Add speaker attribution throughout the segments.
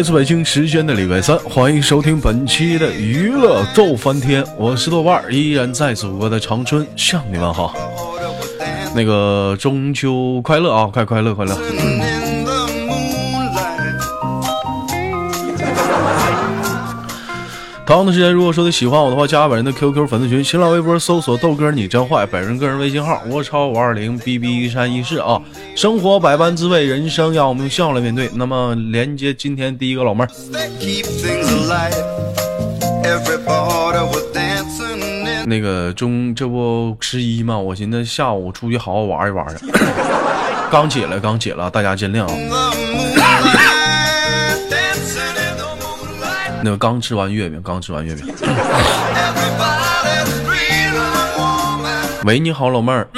Speaker 1: 来自北京时间的礼拜三，欢迎收听本期的娱乐逗翻天，我是豆瓣，依然在祖国的长春向你们好。那个中秋快乐啊，快快乐快乐！同样的时间，如果说你喜欢我的话，加本人的 QQ 粉丝群，新浪微博搜索豆哥你真坏，本人个人微信号我超五二零 B B 一三一四啊。生活百般滋味，人生要我们用笑来面对。那么连接今天第一个老妹儿，那个中这不十一吗？我寻思下午出去好好玩一玩去。刚起来，刚起来，大家见谅啊。那个刚吃完月饼，刚吃完月饼。喂，你好，老妹儿。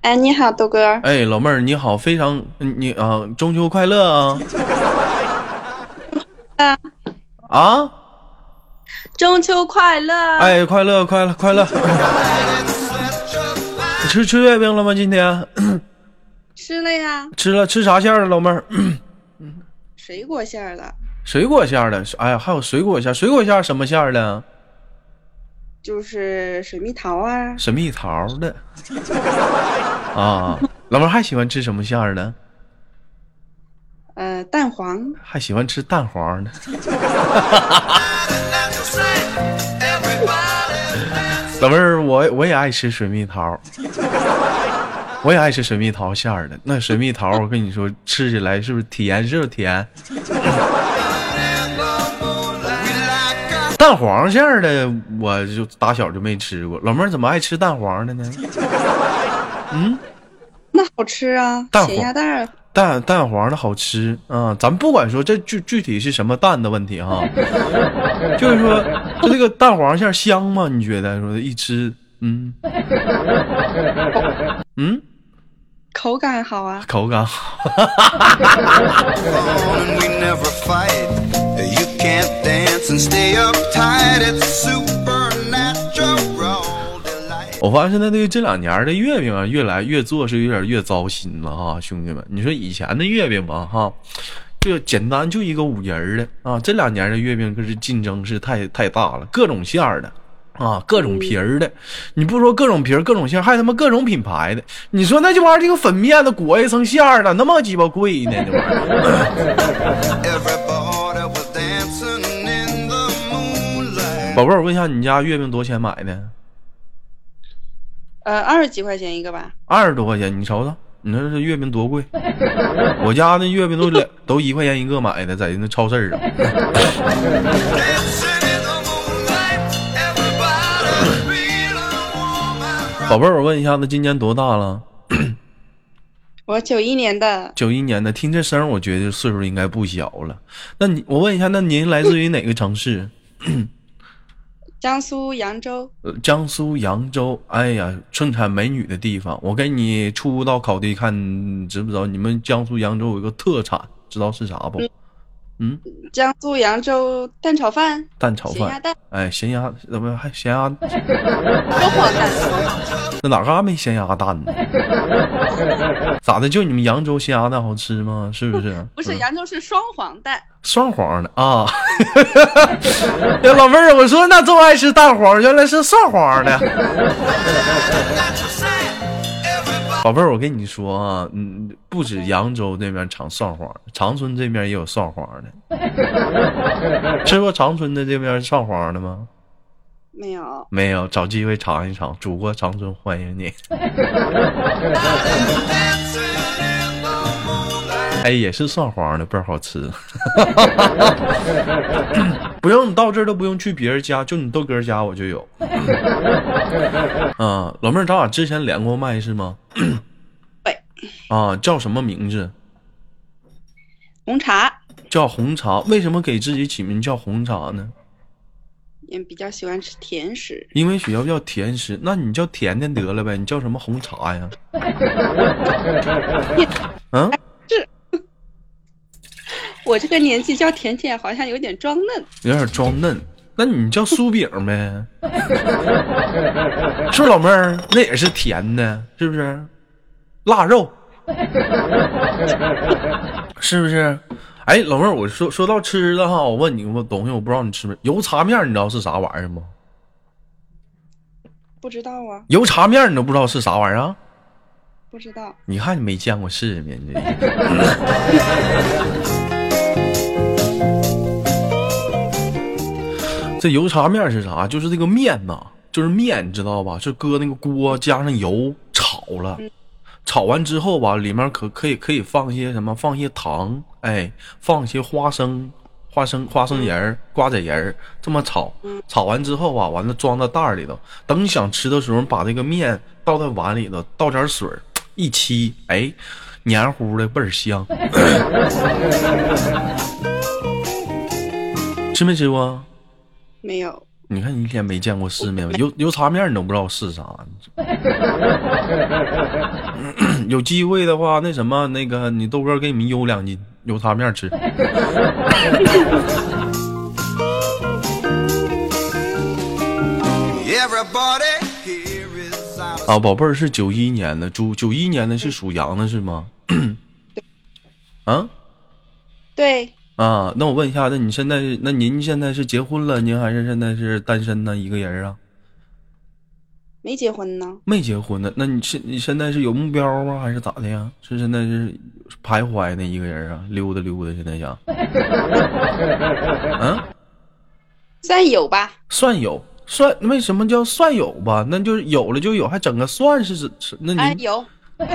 Speaker 2: 哎，你好，豆哥。
Speaker 1: 哎，老妹儿，你好，非常你啊，中秋快乐啊！
Speaker 2: 啊
Speaker 1: 啊！
Speaker 2: 中秋快乐！
Speaker 1: 哎，快乐，快乐，快乐！吃吃月饼了吗？今天？
Speaker 2: 吃了呀。
Speaker 1: 吃了，吃啥馅儿的，老妹儿？
Speaker 2: 水果馅儿的。
Speaker 1: 水果馅的，哎呀，还有水果馅，水果馅什么馅的？
Speaker 2: 就是水蜜桃啊。
Speaker 1: 水蜜桃的。啊，老妹还喜欢吃什么馅的？
Speaker 2: 呃，蛋黄。
Speaker 1: 还喜欢吃蛋黄的。老妹儿，我我也爱吃水蜜桃，我也爱吃水蜜桃馅儿的。那水蜜桃，我跟你说，吃起来是不是甜？是不是甜？蛋黄馅的，我就打小就没吃过。老妹儿怎么爱吃蛋黄的呢？嗯，
Speaker 2: 那好吃啊，咸鸭蛋。
Speaker 1: 蛋蛋黄的好吃啊！咱不管说这具具体是什么蛋的问题哈，就是说，就这个蛋黄馅香吗？你觉得说一吃，嗯 嗯，
Speaker 2: 口感好啊，
Speaker 1: 口感好。我发现现在这个这两年的月饼啊，越来越做是有点越糟心了哈，兄弟们，你说以前的月饼吧哈，就简单就一个五仁的啊，这两年的月饼可是竞争是太太大了，各种馅儿的啊，各种皮儿的，你不说各种皮儿各种馅儿，还他妈各种品牌的，你说那这玩意儿这个粉面子裹一层馅儿的，那么鸡巴贵呢？这玩意儿。宝贝儿，我问一下，你家月饼多少钱买的？
Speaker 2: 呃，二十几块钱一个吧。
Speaker 1: 二十多块钱，你瞅瞅，你说这月饼多贵？我家那月饼都两都一块钱一个买的，在那超市上。宝贝儿，我问一下，子，今年多大了？
Speaker 2: 我九一年的。
Speaker 1: 九一年的，听这声，我觉得岁数应该不小了。那你，我问一下，那您来自于哪个城市？
Speaker 2: 江苏扬州，
Speaker 1: 呃，江苏扬州，哎呀，盛产美女的地方。我给你出道考题，看知不知道？你们江苏扬州有个特产，知道是啥不？嗯，
Speaker 2: 江苏扬州蛋炒饭，
Speaker 1: 蛋炒饭，咸
Speaker 2: 鸭蛋，
Speaker 1: 哎，咸鸭怎么还咸鸭？
Speaker 2: 双黄蛋，
Speaker 1: 那哪嘎没咸鸭蛋呢？咋的？就你们扬州咸鸭蛋好吃吗？是不是？
Speaker 2: 不是，扬州是双黄蛋，
Speaker 1: 双黄的啊。呀，老妹儿，我说那这么爱吃蛋黄，原来是双黄的。宝贝儿，我跟你说啊，嗯，不止扬州那边产蒜花，长春这边也有蒜花的。吃过长春的这边蒜花的吗？
Speaker 2: 没有，
Speaker 1: 没有，找机会尝一尝。祖国长春欢迎你。哎，也是蒜黄的，倍儿好吃。不用你到这儿都不用去别人家，就你豆哥家我就有。啊，老妹儿，咱俩之前连过麦是吗？
Speaker 2: 对。
Speaker 1: 啊，叫什么名字？
Speaker 2: 红茶。
Speaker 1: 叫红茶，为什么给自己起名叫红茶呢？
Speaker 2: 也比较喜欢吃甜食。
Speaker 1: 因为学校叫甜食，那你叫甜甜得了呗？你叫什么红茶呀？
Speaker 2: 嗯。我这个年纪叫甜甜，好像有点装嫩，
Speaker 1: 有点装嫩。那你叫酥饼呗？是不是老妹儿？那也是甜的，是不是？腊肉是不是？哎，老妹儿，我说说到吃的哈，我问你个东西，我不知道你吃没？油茶面，你知道是啥玩意儿吗？
Speaker 2: 不知道啊，
Speaker 1: 油茶面你都不知道是啥玩意儿啊？
Speaker 2: 不知道。
Speaker 1: 你看你没见过世面，这。这油茶面是啥？就是这个面呐，就是面，你知道吧？是搁那个锅加上油炒了，炒完之后吧，里面可可以可以放一些什么？放一些糖，哎，放一些花生、花生、花生仁儿、瓜子仁儿，这么炒。炒完之后啊，完了装到袋里头。等你想吃的时候，把这个面倒在碗里头，倒点水一沏，哎，黏糊的倍儿香。吃没吃过？
Speaker 2: 没有，
Speaker 1: 你看你一天没见过世面，油油茶面你都不知道是啥。有机会的话，那什么，那个你豆哥给你们邮两斤油茶面吃。啊，宝贝儿是九一年的，猪九一年的是属羊的是吗？啊？
Speaker 2: 对。
Speaker 1: 啊，那我问一下，那你现在，那您现在是结婚了，您还是现在是单身呢？一个人啊？
Speaker 2: 没结婚呢。
Speaker 1: 没结婚呢？那你现你现在是有目标吗？还是咋的呀？是现在是徘徊呢？一个人啊，溜达溜达，现在想？嗯，
Speaker 2: 算有吧。
Speaker 1: 算有，算为什么叫算有吧？那就是有了就有，还整个算是是那你
Speaker 2: 有。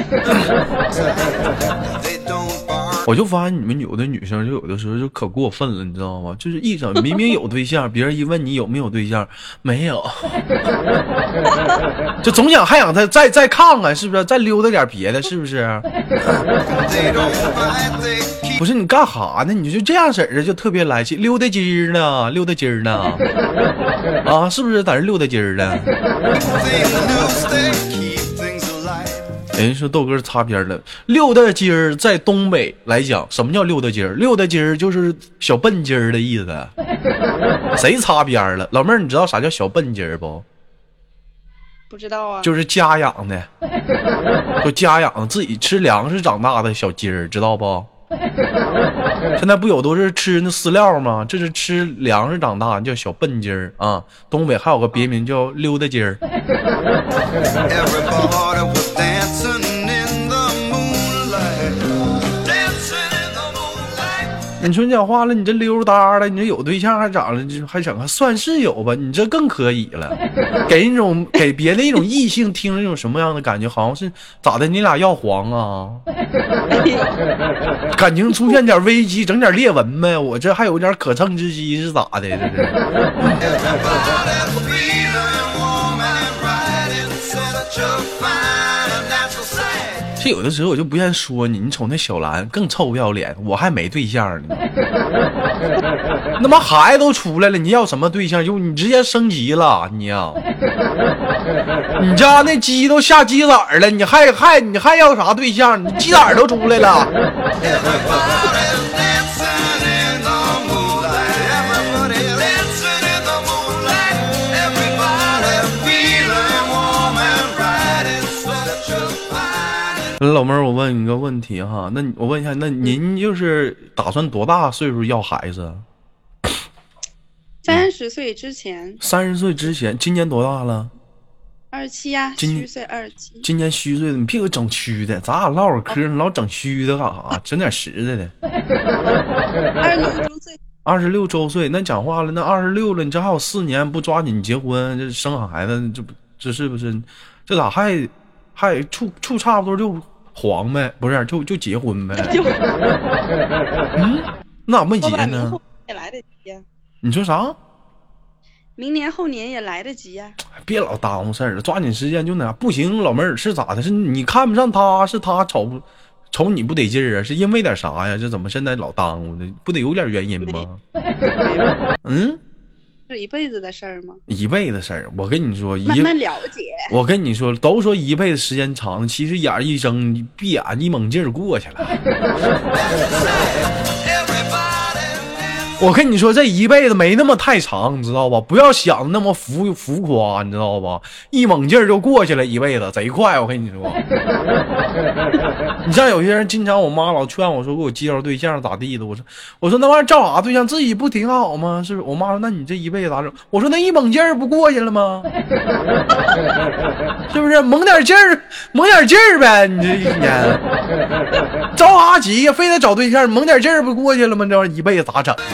Speaker 1: 我就发现你们有的女生就有的时候就可过分了，你知道吗？就是一整明明有对象，别人一问你有没有对象，没有，就总想还想再再再看看，是不是？再溜达点别的，是不是？不是你干哈呢？你就这样式的就特别来气，溜达鸡儿呢，溜达鸡儿呢，啊，是不是在这溜达鸡儿呢？人说豆哥擦边了，溜达鸡儿在东北来讲，什么叫溜达鸡儿？溜达鸡儿就是小笨鸡儿的意思。谁擦边了？老妹儿，你知道啥叫小笨鸡儿不？
Speaker 2: 不知道啊。
Speaker 1: 就是家养的，就家养自己吃粮食长大的小鸡儿，知道不？现在不有都是吃那饲料吗？这是吃粮食长大，叫小笨鸡儿啊。东北还有个别名叫溜达鸡儿。你说讲话了，你这溜达的，你这有对象还长了，还整个算是有吧？你这更可以了，给人一种给别的一种异性听着一种什么样的感觉？好像是咋的？你俩要黄啊？感情出现点危机，整点裂纹呗？我这还有点可乘之机是咋的？这是。这有的时候我就不愿意说你，你瞅那小兰更臭不要脸，我还没对象呢，那妈孩子都出来了，你要什么对象？就你直接升级了，你呀，你家那鸡都下鸡崽了，你还还你还要啥对象？你鸡崽都出来了。老妹儿，我问你个问题哈，那我问一下，那您就是打算多大岁数要孩子？
Speaker 2: 三十岁之前。
Speaker 1: 三十岁之前，今年多大了？
Speaker 2: 二十七呀，虚岁二十七。
Speaker 1: 今年虚岁的，你别给我整虚的，咱俩唠会嗑，你老整虚的干啥？整点实在的。
Speaker 2: 二十六周岁。
Speaker 1: 二十六周岁，那讲话了，那二十六了，你这还有四年不抓紧结婚，这生孩子，这不这是不是？这咋还还处处差不多就？黄呗，不是就就结婚呗？嗯，那咋没结呢？
Speaker 2: 也来得及呀。
Speaker 1: 你说啥？
Speaker 2: 明年后年也来得及呀。
Speaker 1: 别老耽误事儿了，抓紧时间就那不行。老妹儿是咋的？是你看不上他，是他瞅不瞅你不得劲儿啊？是因为点啥呀？这怎么现在老耽误呢？不得有点原因吗？嗯。
Speaker 2: 是一辈子的事儿吗？
Speaker 1: 一辈子事儿，我跟你说，
Speaker 2: 慢慢了解。
Speaker 1: 我跟你说，都说一辈子时间长，其实眼一睁，闭眼一猛劲儿过去了。我跟你说，这一辈子没那么太长，你知道吧？不要想的那么浮浮夸，你知道吧？一猛劲儿就过去了，一辈子贼快。我跟你说，你像有些人，经常我妈老劝我说，给我介绍对象咋地的。我说，我说那玩意儿照啥对象？自己不挺好吗？是不是？我妈说，那你这一辈子咋整？我说那一猛劲儿不过去了吗？是不是？猛点劲儿，猛点劲儿呗！你这一天 着啥急呀？非得找对象，猛点劲儿不过去了吗？这玩意儿一辈子咋整？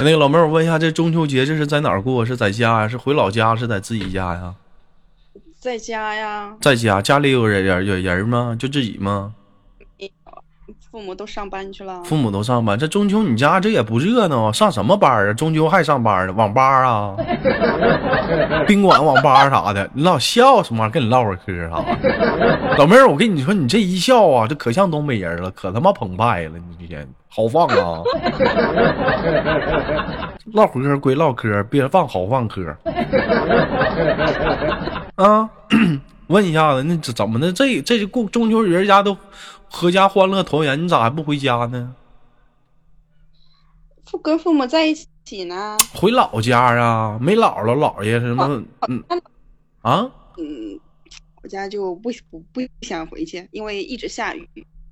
Speaker 1: 那个老妹儿，我问一下，这中秋节这是在哪儿过？是在家呀？是回老家？是在自己家呀？
Speaker 2: 在家呀，
Speaker 1: 在家，家里有人人有人吗？就自己吗？
Speaker 2: 父母都上班去了。
Speaker 1: 父母都上班，这中秋你家这也不热闹啊？上什么班啊？中秋还上班呢？网吧啊？宾馆、网吧啥的？你老笑什么玩意儿？跟你唠会儿嗑啥？老妹儿，我跟你说，你这一笑啊，这可像东北人了，可他妈澎湃了！你这天好放啊！唠嗑归唠嗑，别放豪放嗑。啊，问一下子，那怎么的？这这过中秋人家都阖家欢乐团圆，你咋还不回家呢？
Speaker 2: 父跟父母在一起呢。
Speaker 1: 回老家啊？没姥姥姥爷什么？嗯啊？
Speaker 2: 嗯，我家就不不不想回去，因为一直下雨，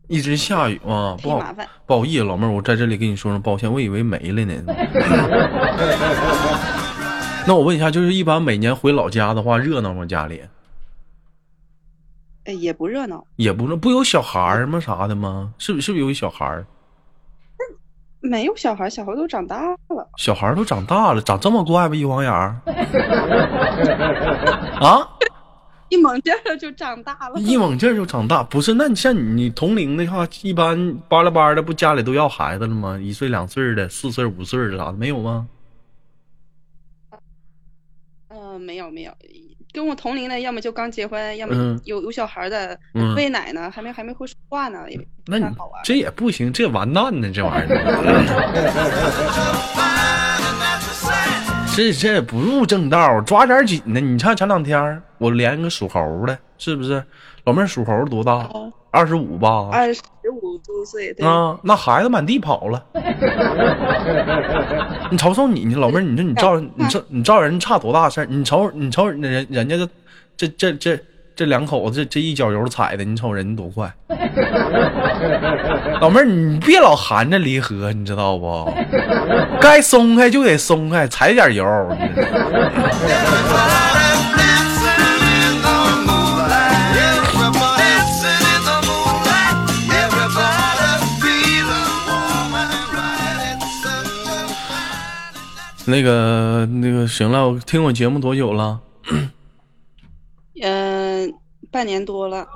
Speaker 1: 一直下雨吗？不好
Speaker 2: 麻烦。
Speaker 1: 不好意思，老妹儿，我在这里跟你说声抱歉，我以为没了呢。那我问一下，就是一般每年回老家的话，热闹吗？家里
Speaker 2: 哎，也不热闹，
Speaker 1: 也不热不有小孩儿吗？啥的吗？是不是不是有一小孩儿？
Speaker 2: 没有小孩，小孩都长大了。
Speaker 1: 小孩儿都长大了，长这么快吗？一晃眼儿啊，
Speaker 2: 一猛劲儿就长大了。
Speaker 1: 一猛劲儿就长大。不是，那你像你你同龄的话，一般巴拉巴的不家里都要孩子了吗？一岁两岁的，四岁五岁的啥的没有吗？
Speaker 2: 嗯、没有没有，跟我同龄的，要么就刚结婚，要么
Speaker 1: 嗯
Speaker 2: 有有小孩的，
Speaker 1: 嗯
Speaker 2: 喂奶呢，还没还没会说话呢，也
Speaker 1: 那
Speaker 2: 好玩。
Speaker 1: 这也不行，这完蛋呢，这玩意儿。这这不入正道，抓点紧呢。你看前两天我连个属猴的，是不是？老妹儿属猴多大？
Speaker 2: 哦
Speaker 1: 二十五吧？
Speaker 2: 二十五周岁，对，
Speaker 1: 啊，那孩子满地跑了。你瞅瞅你，你老妹儿，你说你照你照你照人差多大事儿？你瞅你瞅人人家这这这这这两口子这这一脚油踩的，你瞅人家多快。老妹儿，你别老含着离合，你知道不？该松开就得松开，踩点油。那个那个，行了，我听我节目多久了？
Speaker 2: 嗯、半年多了，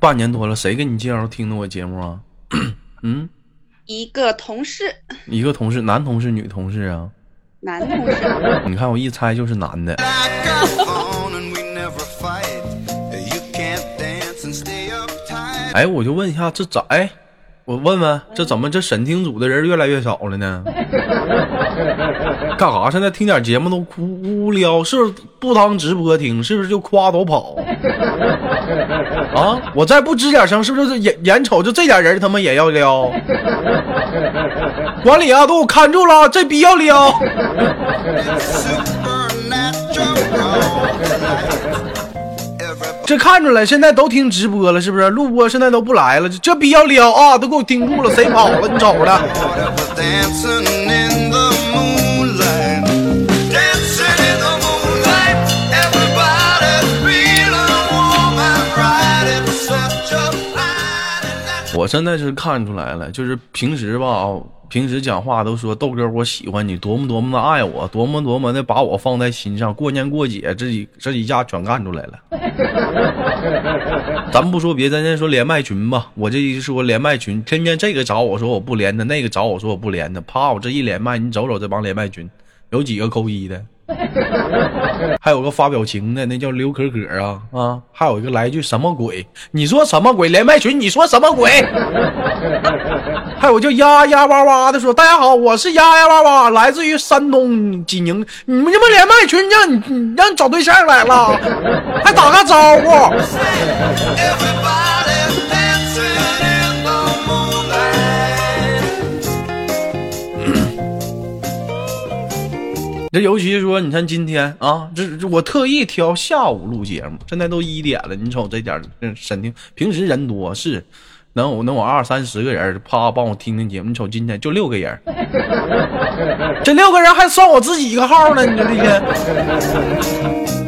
Speaker 1: 半年多了，谁给你介绍听的我节目啊？嗯，
Speaker 2: 一个同事，
Speaker 1: 一个同事，男同事，女同事啊？
Speaker 2: 男同事，
Speaker 1: 你看我一猜就是男的。哎，我就问一下，这咋？哎，我问问，这怎么这审听组的人越来越少了呢？干啥？现在听点节目都哭无聊，是不是不当直播听？是不是就夸都跑？啊！我再不吱点声，是不是眼眼瞅着这点人他妈也要撩？管理啊，都给我看住了，这逼要撩！这看出来，现在都听直播了，是不是？录播现在都不来了，这这逼要撩啊！都给我盯住了，谁跑了？你瞅着。我现在是看出来了，就是平时吧，平时讲话都说豆哥我喜欢你，多么多么的爱我，多么多么的把我放在心上，过年过节这几这几下全干出来了。咱不说别的，咱先说连麦群吧。我这一说连麦群，天天这个找我说我不连他，那个找我说我不连他，啪，我这一连麦，你瞅瞅这帮连麦群，有几个扣一的？还有个发表情的，那叫刘可可啊啊！还有一个来一句什么鬼？你说什么鬼？连麦群，你说什么鬼？还有叫丫丫哇哇的说，大家好，我是丫丫哇哇，来自于山东济宁。你们这不连麦群让你你让你找对象来了，还打个招呼？这尤其是说，你看今天啊，这这我特意挑下午录节目，现在都一点了，你瞅这点儿这审听，平时人多是能有能有二三十个人，啪帮我听听节目，你瞅今天就六个人，这六个人还算我自己一个号呢，你说这些。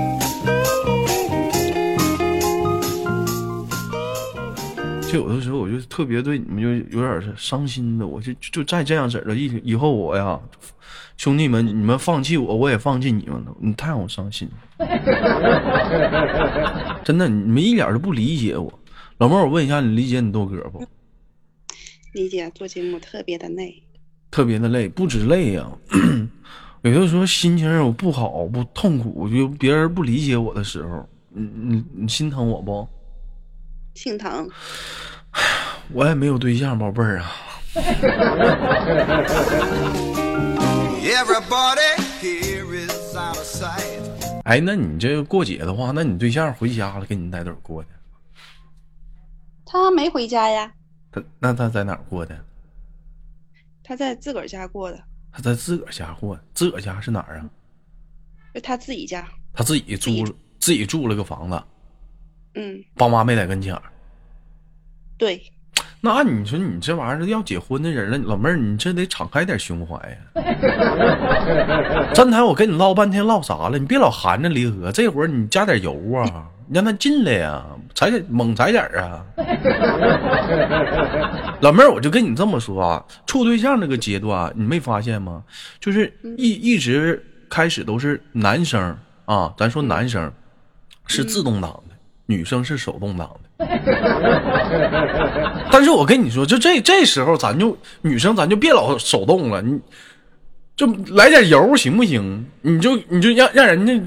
Speaker 1: 就有的时候我就特别对你们就有点是伤心的，我就就再这样式儿的，以以后我呀，兄弟们，你们放弃我，我也放弃你们了，你太让我伤心了，真的，你们一点都不理解我。老妹儿，我问一下，你理解你豆哥不？
Speaker 2: 理解做节目特别的累，
Speaker 1: 特别的累，不止累呀、有的时候心情我不好，不痛苦，就别人不理解我的时候，你你你心疼我不？
Speaker 2: 心疼。
Speaker 1: 我也没有对象，宝贝儿啊。哎，那你这个过节的话，那你对象回家了，跟你在哪儿过的？
Speaker 2: 他没回家呀，
Speaker 1: 他那他在哪儿过的？
Speaker 2: 他在自个儿家过的，
Speaker 1: 他在自个儿家过，自个儿家是哪儿啊？
Speaker 2: 就他自己家。
Speaker 1: 他自己租了自己住了个房子，
Speaker 2: 嗯，
Speaker 1: 爸妈没在跟前儿。
Speaker 2: 对，
Speaker 1: 那按你说，你这玩意儿要结婚的人了，老妹儿，你这得敞开点胸怀呀。站台我跟你唠半天，唠啥了？你别老含着离合，这会儿你加点油啊，你让他进来呀，踩点猛踩点儿啊。老妹儿，我就跟你这么说啊，处对象这个阶段，你没发现吗？就是一一直开始都是男生啊，咱说男生是自动挡的，女生是手动挡的。但是我跟你说，就这这时候，咱就女生咱就别老手动了，你就来点油行不行？你就你就让让人家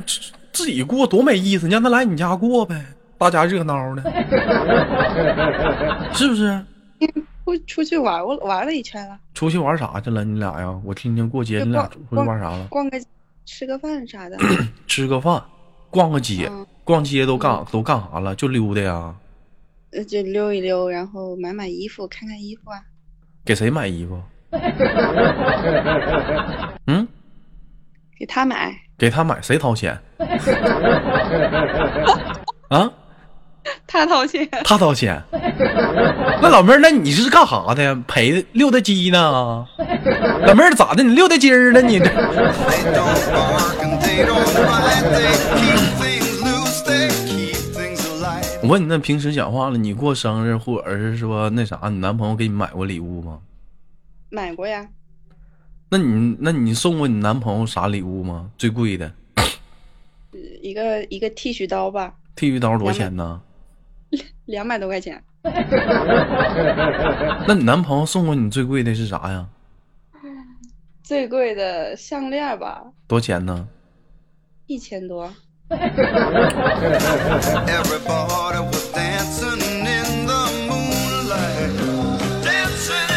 Speaker 1: 自己过多没意思，你让他来你家过呗，大家热闹的，是不是？
Speaker 2: 出出去玩我玩了一圈了，
Speaker 1: 出去玩啥去了？你俩呀？我听听过节你俩出去玩啥了？
Speaker 2: 逛个吃个饭啥的。
Speaker 1: 吃个饭，逛个街，
Speaker 2: 嗯
Speaker 1: 逛街都干都干啥了？就溜达呀？
Speaker 2: 呃，就溜一溜，然后买买衣服，看看衣服啊。
Speaker 1: 给谁买衣服？嗯，
Speaker 2: 给他买，
Speaker 1: 给他买，谁掏钱？啊？
Speaker 2: 他掏钱。
Speaker 1: 他掏钱。那老妹儿，那你是干啥的呀？陪溜达鸡呢？老妹儿咋的？你溜达鸡儿了？你这我问你，那平时讲话了，你过生日或者是说那啥，你男朋友给你买过礼物吗？
Speaker 2: 买过呀，
Speaker 1: 那你那你送过你男朋友啥礼物吗？最贵的
Speaker 2: 一个一个剃须刀吧，
Speaker 1: 剃须刀多少钱呢？
Speaker 2: 两百多块钱。
Speaker 1: 那你男朋友送过你最贵的是啥呀？
Speaker 2: 最贵的项链吧，
Speaker 1: 多少钱呢？
Speaker 2: 一千多。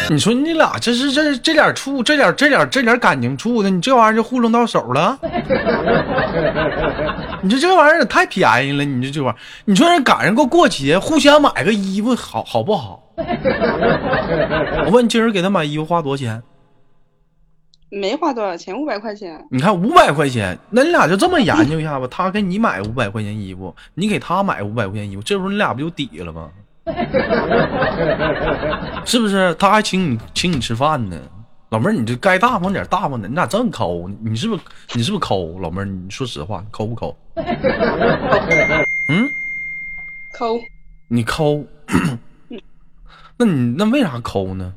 Speaker 1: 你说你俩这是这这点处这点这点这点感情处的，你这玩意儿就糊弄到手了？你说这玩意儿也太便宜了，你说这玩意儿，你说人赶上过过节，互相买个衣服好好不好？我问你今儿给他买衣服花多少钱？
Speaker 2: 没花多少钱，五百块钱。
Speaker 1: 你看五百块钱，那你俩就这么研究一下吧。他给你买五百块钱衣服，你给他买五百块钱衣服，这时候你俩不就抵了吗？是不是？他还请你请你吃饭呢，老妹儿，你这该大方点，大方点，你咋这么抠？你是不是你是不是抠？老妹儿，你说实话，抠不抠？嗯，
Speaker 2: 抠，
Speaker 1: 你抠，那你那为啥抠呢？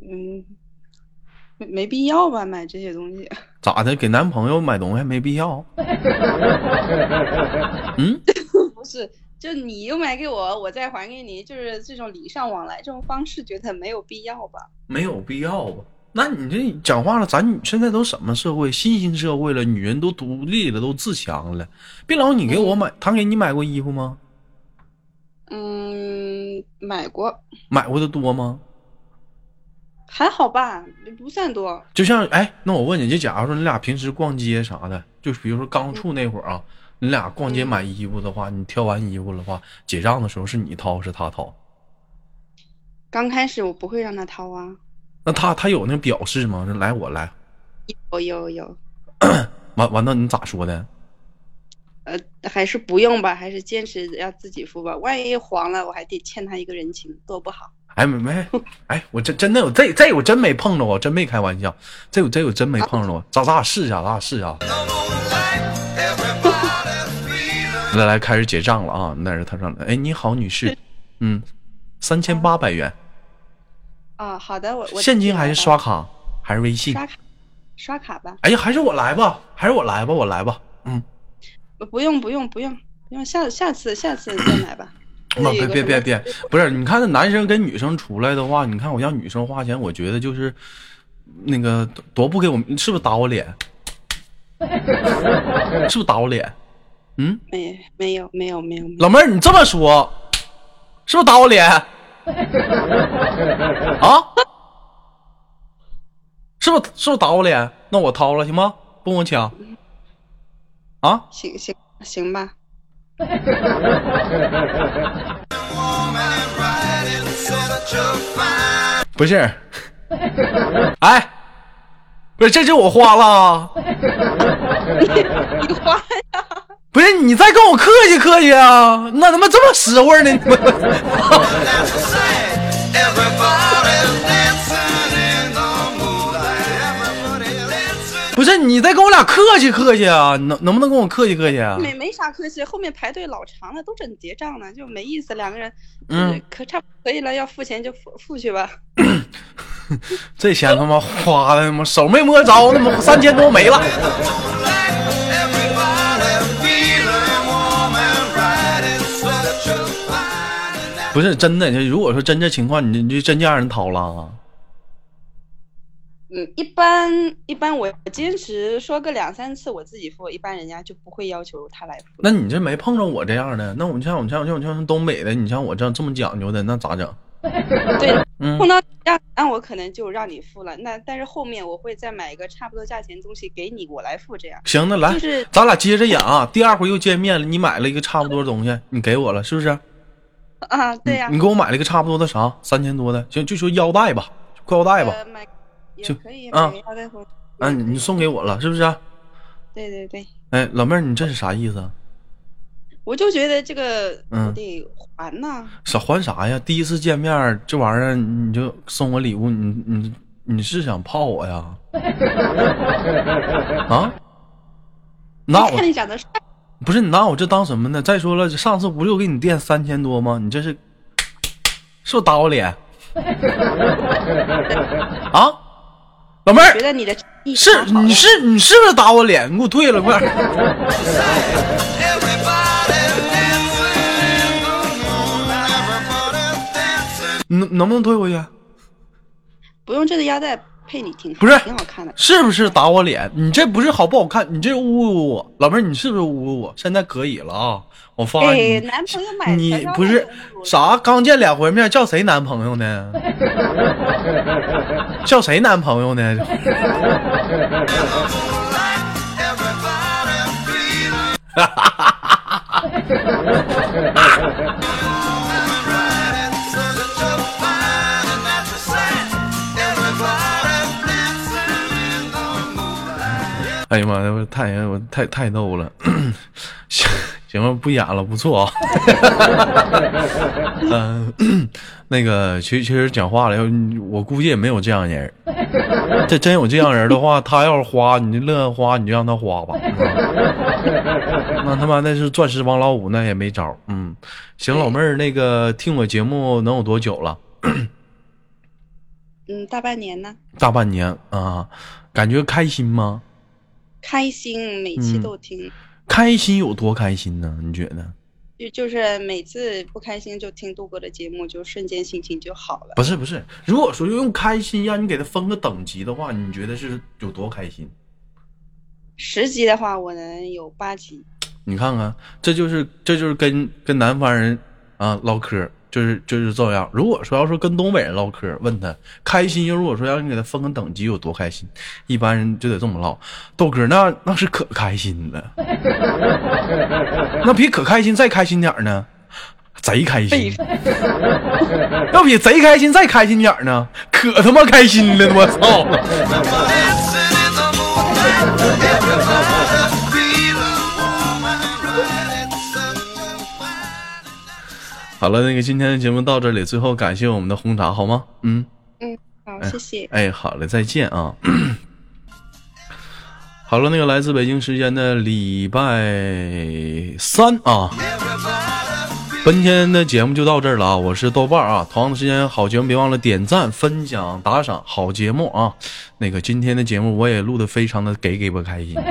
Speaker 2: 嗯，没没必要吧，买这些东西。
Speaker 1: 咋的？给男朋友买东西还没必要？嗯，
Speaker 2: 不是，就你又买给我，我再还给你，就是这种礼尚往来这种方式，觉得没有必要吧？
Speaker 1: 没有必要吧？那你这讲话了，咱现在都什么社会？新兴社会了，女人都独立了，都自强了。别老你给我买，他给你买过衣服吗？
Speaker 2: 嗯，买过，
Speaker 1: 买过的多吗？
Speaker 2: 还好吧，不算多。
Speaker 1: 就像哎，那我问你，就假如说你俩平时逛街啥的，就比如说刚处那会儿啊，你俩逛街
Speaker 2: 嗯
Speaker 1: 买衣服的话，你挑完衣服的话，结账的时候是你掏是他掏？
Speaker 2: 刚开始我不会让他掏啊，
Speaker 1: 那他他有那表示吗？说来我来，
Speaker 2: 有有有，
Speaker 1: 完 完，那你咋说的？
Speaker 2: 呃，还是不用吧，还是坚持要自己付吧。万一黄了，我还得欠他一个人情，多不好。
Speaker 1: 哎没没，哎，我真真的有这这我真没碰着我，真没开玩笑，这我这我真没碰着过。咱咱俩试一下，咱俩试一下。来来，开始结账了啊！那是他上来，哎，你好，女士，嗯，三千八百元，
Speaker 2: 啊，好的，我我
Speaker 1: 现金还是刷卡还是微信？
Speaker 2: 刷卡，刷卡吧。
Speaker 1: 哎呀，还是我来吧，还是我来吧，我来吧。嗯，
Speaker 2: 不不用不用不用不用，下下次下次再来吧。
Speaker 1: 不别别别别，不是，你看那男生跟女生出来的话，你看我让女生花钱，我觉得就是那个多不给我，是不是打我脸？是不是打我脸？嗯，
Speaker 2: 没没有没有没有没有，
Speaker 1: 老妹儿，你这么说，是不是打我脸？啊？是不是是不是打我脸？那我掏了行吗？不跟我抢。啊？
Speaker 2: 行行行吧。
Speaker 1: 不是，哎，不是，这就我花了。
Speaker 2: 你花呀
Speaker 1: 不是你再跟我客气客气啊？那他妈这么实惠呢？不是你再跟我俩客气客气啊？能能不能跟我客气客气啊？
Speaker 2: 没没啥客气，后面排队老长了，都整结账呢，就没意思。两个人，
Speaker 1: 嗯
Speaker 2: 呃，可差不可以了，要付钱就付付去吧。
Speaker 1: 这钱他妈花的他妈手没摸着，他妈三千多没了。不是真的，如果说真这情况，你你就真让人掏了啊？
Speaker 2: 嗯，一般一般我坚持说个两三次我自己付，一般人家就不会要求他来付。
Speaker 1: 那你这没碰着我这样的，那我们像我们像像我像东北的，你像我这样这么讲究的，那咋整？
Speaker 2: 对，
Speaker 1: 嗯
Speaker 2: 碰到让那我可能就让你付了，那但是后面我会再买一个差不多价钱的东西给你，我来付这样。
Speaker 1: 行，那来，
Speaker 2: 就是
Speaker 1: 咱俩接着演啊。第二回又见面了，你买了一个差不多的东西，你给我了，是不是？
Speaker 2: 啊，对呀、
Speaker 1: 你给我买了一个差不多的啥？三千多的，行，就说腰带吧，裤腰带吧。
Speaker 2: 呃，买也
Speaker 1: 就
Speaker 2: 可以，
Speaker 1: 啊
Speaker 2: 买个腰带回。
Speaker 1: 啊，你你送给我了，是不是？
Speaker 2: 对对对，
Speaker 1: 哎，老妹儿，你这是啥意思啊？
Speaker 2: 我就觉得这个
Speaker 1: 嗯
Speaker 2: 我得还呐、
Speaker 1: 啥还啥呀？第一次见面这玩意儿你就送我礼物，你你你是想泡我呀？啊？那我
Speaker 2: 看你长得帅，
Speaker 1: 不是你拿我这当什么呢？再说了，上次不就给你垫三千多吗？你这是是不是打我脸？啊，老妹儿，
Speaker 2: 觉得你的
Speaker 1: 是你是你是不是打我脸？你给我退了，快！能能不能退回去？
Speaker 2: 不用这个腰带，配你挺
Speaker 1: 不是
Speaker 2: 挺好看的。
Speaker 1: 是不是打我脸？你这不是好不好看？你这侮辱我，老妹儿，你是不是侮辱我？现在可以了啊！我发
Speaker 2: 哎
Speaker 1: 你，
Speaker 2: 男朋友买
Speaker 1: 你不是啥？刚见两回面，叫谁男朋友呢？叫谁男朋友呢
Speaker 3: ？Everybody's feeling riding
Speaker 1: 哎呀妈呀，我太我太太逗了。行行了，不演了，不错啊。嗯、那个，其实其实讲话了，我估计也没有这样人。这真有这样人的话，他要是花，你就乐意花，你就让他花吧。那他妈那是钻石王老五，那也没招。嗯，行，老妹儿，那个听我节目能有多久了？
Speaker 2: 嗯，大半年呢，
Speaker 1: 大半年啊，感觉开心吗？
Speaker 2: 开心，每期
Speaker 1: 嗯
Speaker 2: 都听。
Speaker 1: 开心有多开心呢？你觉得？
Speaker 2: 就就是每次不开心就听杜哥的节目，就瞬间心情就好了。
Speaker 1: 不是不是，如果说用开心让你给他分个等级的话，你觉得是有多开心？
Speaker 2: 十级的话，我能有八级。
Speaker 1: 你看看，这就是这就是跟跟南方人啊唠嗑，就是就是这样。如果说要是跟东北人唠嗑，问他开心，如果说要你给他分个等级有多开心，一般人就得这么唠。豆哥那那是可开心了，那比可开心再开心点儿呢，贼开心。要比贼开心再开心点儿呢，可他妈开心了，我操！好了，那个今天的节目到这里，最后感谢我们的红茶，好吗？嗯嗯，
Speaker 2: 好，谢谢。
Speaker 1: 哎，好嘞，再见啊。好了，那个来自北京时间的礼拜三啊，本天的节目就到这儿了啊！我是豆瓣啊，同样的时间好节目别忘了点赞、分享、打赏，好节目啊！那个今天的节目我也录的非常的给给不开心。